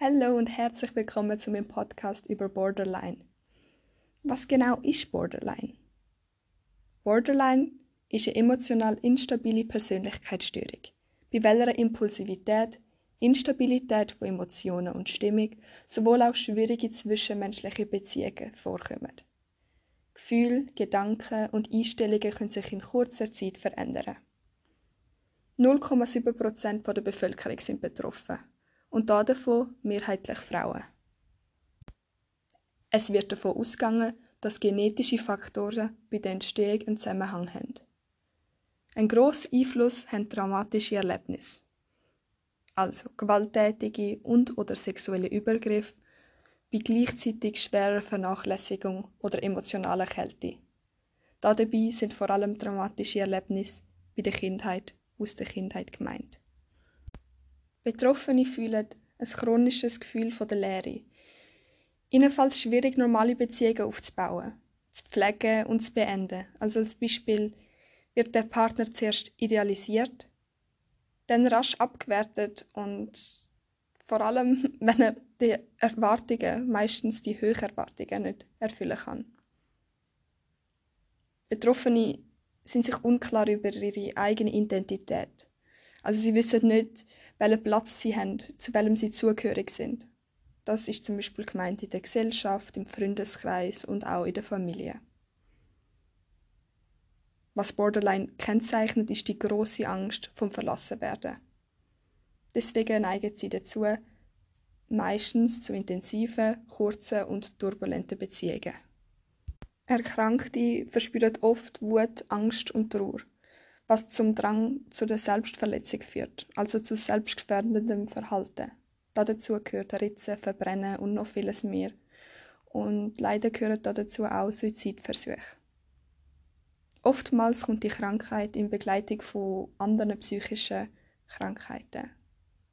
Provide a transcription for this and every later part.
Hallo und herzlich willkommen zu meinem Podcast über Borderline. Was genau ist Borderline? Borderline ist eine emotional instabile Persönlichkeitsstörung, bei welcher Impulsivität, Instabilität von Emotionen und Stimmung sowohl auch schwierige zwischenmenschliche Beziehungen vorkommen. Gefühle, Gedanken und Einstellungen können sich in kurzer Zeit verändern. 0,7% der Bevölkerung sind betroffen und davon mehrheitlich Frauen. Es wird davon ausgegangen, dass genetische Faktoren bei der Entstehung einen Zusammenhang haben. Ein grosser Einfluss haben traumatische Erlebnisse, also gewalttätige und/oder sexuelle Übergriffe, bei gleichzeitig schwerer Vernachlässigung oder emotionaler Kälte. Dabei sind vor allem traumatische Erlebnisse bei der Kindheit aus der Kindheit gemeint. Betroffene fühlen ein chronisches Gefühl von der Leere. Ihnen fällt es schwierig, normale Beziehungen aufzubauen, zu pflegen und zu beenden. Also als Beispiel wird der Partner zuerst idealisiert, dann rasch abgewertet und vor allem, wenn er die Erwartungen, meistens die Höcherwartungen, nicht erfüllen kann. Betroffene sind sich unklar über ihre eigene Identität. Also sie wissen nicht, welchen Platz sie haben, zu welchem sie zugehörig sind. Das ist zum Beispiel gemeint in der Gesellschaft, im Freundeskreis und auch in der Familie. Was Borderline kennzeichnet, ist die große Angst vom Verlassenwerden. Deswegen neigen sie dazu, meistens zu intensiven, kurzen und turbulenten Beziehungen. Erkrankte verspüren oft Wut, Angst und Trauer was zum Drang zu der Selbstverletzung führt, also zu selbstgefährdendem Verhalten. Dazu gehört Ritzen, Verbrennen und noch vieles mehr. Und leider gehören dazu auch Suizidversuche. Oftmals kommt die Krankheit in Begleitung von anderen psychischen Krankheiten.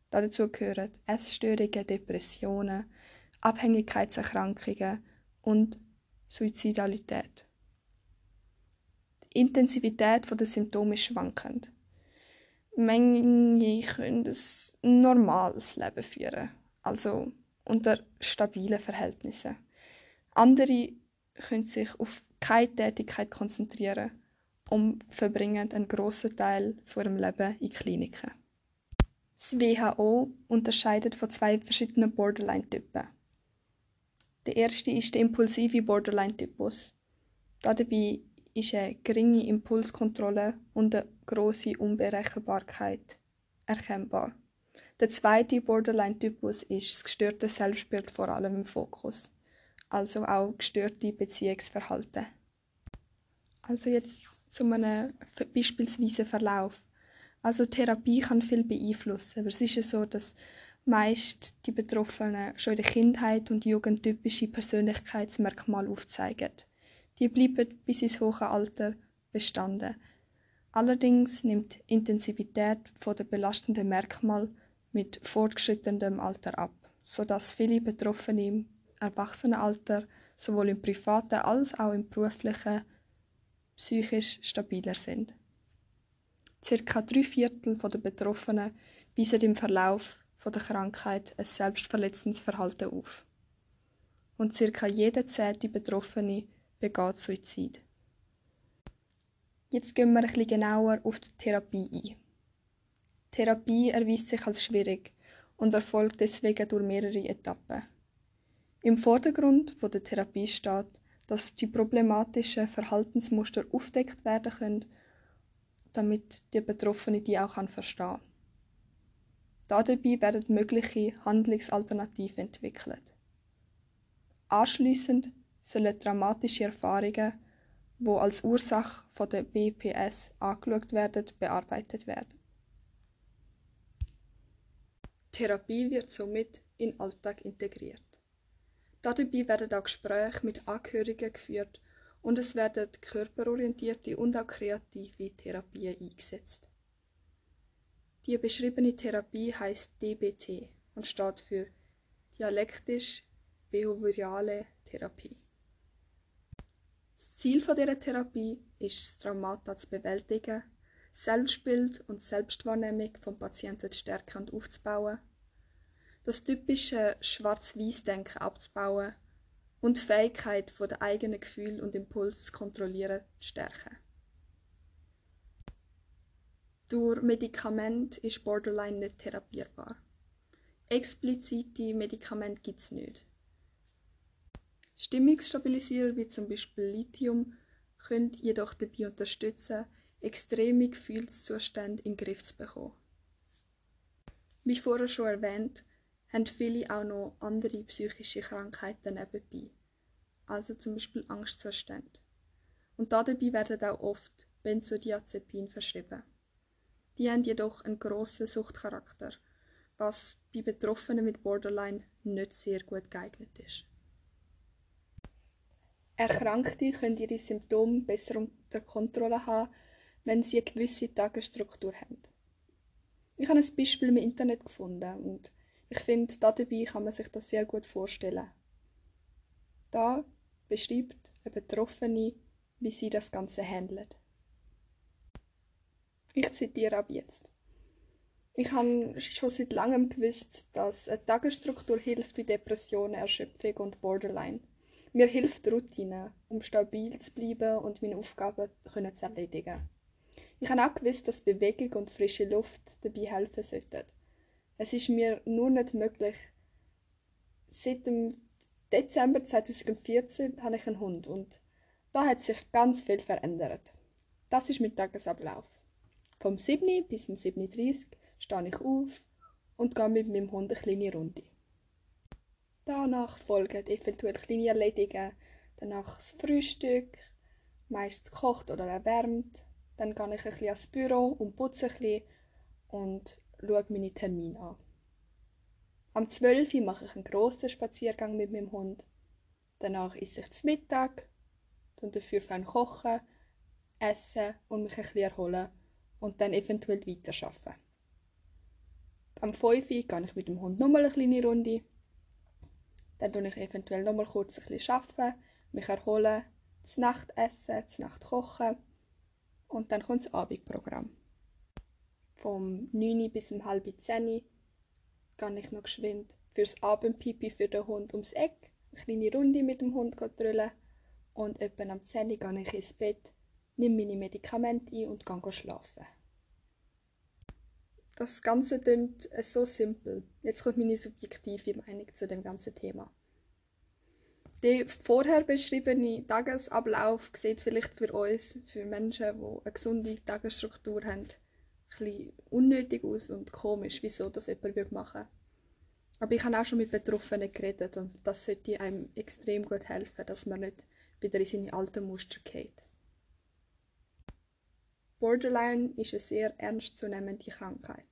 Dazu gehören Essstörungen, Depressionen, Abhängigkeitserkrankungen und Suizidalität. Intensivität der Symptome ist schwankend. Manche können ein normales Leben führen, also unter stabilen Verhältnissen. Andere können sich auf keine Tätigkeit konzentrieren und verbringen einen grossen Teil ihrem Leben in Kliniken. Das WHO unterscheidet von zwei verschiedenen Borderline-Typen. Der erste ist der impulsive Borderline-Typus. Dabei ist eine geringe Impulskontrolle und eine grosse Unberechenbarkeit erkennbar. Der zweite Borderline-Typus ist das gestörte Selbstbild vor allem im Fokus, also auch gestörte Beziehungsverhalten. Also jetzt zu einem beispielsweise Verlauf. Also Therapie kann viel beeinflussen, aber es ist ja so, dass meist die Betroffenen schon in der Kindheit und Jugend typische Persönlichkeitsmerkmale aufzeigen. Die bleiben bis ins hohe Alter bestanden. Allerdings nimmt die Intensivität der belastenden Merkmale mit fortgeschrittenem Alter ab, sodass viele Betroffene im Erwachsenenalter sowohl im privaten als auch im beruflichen psychisch stabiler sind. Circa drei Viertel der Betroffenen weisen im Verlauf der Krankheit ein selbstverletzendes Verhalten auf. Und circa jeder zehnte Betroffene begeht Suizid. Jetzt gehen wir ein bisschen genauer auf die Therapie ein. Therapie erweist sich als schwierig und erfolgt deswegen durch mehrere Etappen. Im Vordergrund der Therapie steht, dass die problematischen Verhaltensmuster aufdeckt werden können, damit die Betroffene die auch verstehen kann. Dabei werden mögliche Handlungsalternativen entwickelt. Anschließend sollen traumatische Erfahrungen, die als Ursache von der BPS angeschaut werden, bearbeitet werden. Therapie wird somit in den Alltag integriert. Dabei werden auch Gespräche mit Angehörigen geführt und es werden körperorientierte und auch kreative Therapien eingesetzt. Die beschriebene Therapie heißt DBT und steht für dialektisch-behaviorale Therapie. Das Ziel dieser Therapie ist es, Traumata zu bewältigen, Selbstbild und Selbstwahrnehmung vom Patienten zu stärken und aufzubauen, das typische Schwarz-Weiß-Denken abzubauen und die Fähigkeit von der eigenen Gefühl und Impuls zu kontrollieren zu stärken. Durch Medikament ist Borderline nicht therapierbar. Explizite Medikamente gibt es nicht. Stimmungsstabilisierer wie zum Beispiel Lithium können jedoch dabei unterstützen, extreme Gefühlszustände in den Griff zu bekommen. Wie vorher schon erwähnt, haben viele auch noch andere psychische Krankheiten nebenbei, also zum Beispiel Angstzustände. Und dabei werden auch oft Benzodiazepine verschrieben. Die haben jedoch einen grossen Suchtcharakter, was bei Betroffenen mit Borderline nicht sehr gut geeignet ist. Erkrankte können ihre Symptome besser unter Kontrolle haben, wenn sie eine gewisse Tagesstruktur haben. Ich habe ein Beispiel im Internet gefunden und ich finde, dabei kann man sich das sehr gut vorstellen. Da beschreibt eine Betroffene, wie sie das Ganze handelt. Ich zitiere ab jetzt. Ich habe schon seit langem gewusst, dass eine Tagesstruktur hilft bei Depressionen, Erschöpfung und Borderline. Mir hilft Routine, um stabil zu bleiben und meine Aufgaben zu erledigen. Ich habe auch gewusst, dass Bewegung und frische Luft dabei helfen sollten. Es ist mir nur nicht möglich. Seit dem Dezember 2014 habe ich einen Hund und da hat sich ganz viel verändert. Das ist mein Tagesablauf. Vom 7. bis zum 7.30 Uhr stehe ich auf und gehe mit meinem Hund eine kleine Runde. Danach folgen eventuell kleine Erledigungen, danach das Frühstück, meist gekocht oder erwärmt. Dann gehe ich ein bisschen ans Büro und putze ein bisschen und schaue meine Termine an. Am 12 Uhr mache ich einen grossen Spaziergang mit meinem Hund. Danach esse ich zum Mittag, und dafür fein kochen, essen und mich ein bisschen erholen und dann eventuell weiterarbeiten. Am 5 Uhr gehe ich mit dem Hund nochmal eine kleine Runde dann tue ich eventuell noch mal kurz ein bisschen arbeiten, mich erholen, zur Nacht essen, zur Nacht kochen und dann kommt das Abendprogramm. Vom 9 bis um halb 10 gehe ich noch geschwind fürs Abendpipi für den Hund ums Eck, eine kleine Runde mit dem Hund drüllen und etwa am 10 gehe ich ins Bett, nehme meine Medikamente ein und gehe schlafen. Das Ganze klingt äh, so simpel. Jetzt kommt meine subjektive Meinung zu dem ganzen Thema. Der vorher beschriebene Tagesablauf sieht vielleicht für uns, für Menschen, die eine gesunde Tagesstruktur haben, bisschen unnötig aus und komisch, wieso das jemand machen würde. Aber ich habe auch schon mit Betroffenen geredet und das sollte einem extrem gut helfen, dass man nicht wieder in seine alten Muster geht. Borderline ist eine sehr ernstzunehmende Krankheit,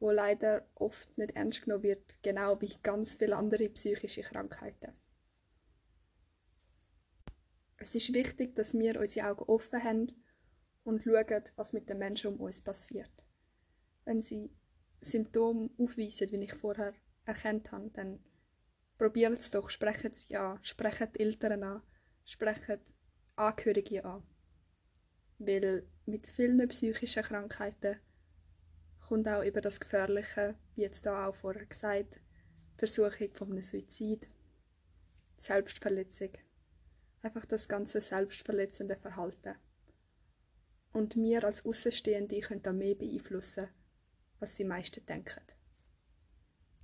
wo leider oft nicht ernst genommen wird, genau wie ganz viele andere psychische Krankheiten. Es ist wichtig, dass wir unsere Augen offen haben und schauen, was mit den Menschen um uns passiert. Wenn sie Symptome aufweisen, wie ich vorher erkannt habe, dann probieren es doch, sprechen sie an, sprechen die Eltern an, sprechen Angehörige an. Weil mit vielen psychischen Krankheiten kommt auch über das Gefährliche, wie jetzt da auch vorher gesagt, Versuchung von einem Suizid, Selbstverletzung, einfach das ganze selbstverletzende Verhalten. Und wir als Außenstehende können da mehr beeinflussen, als die meisten denken.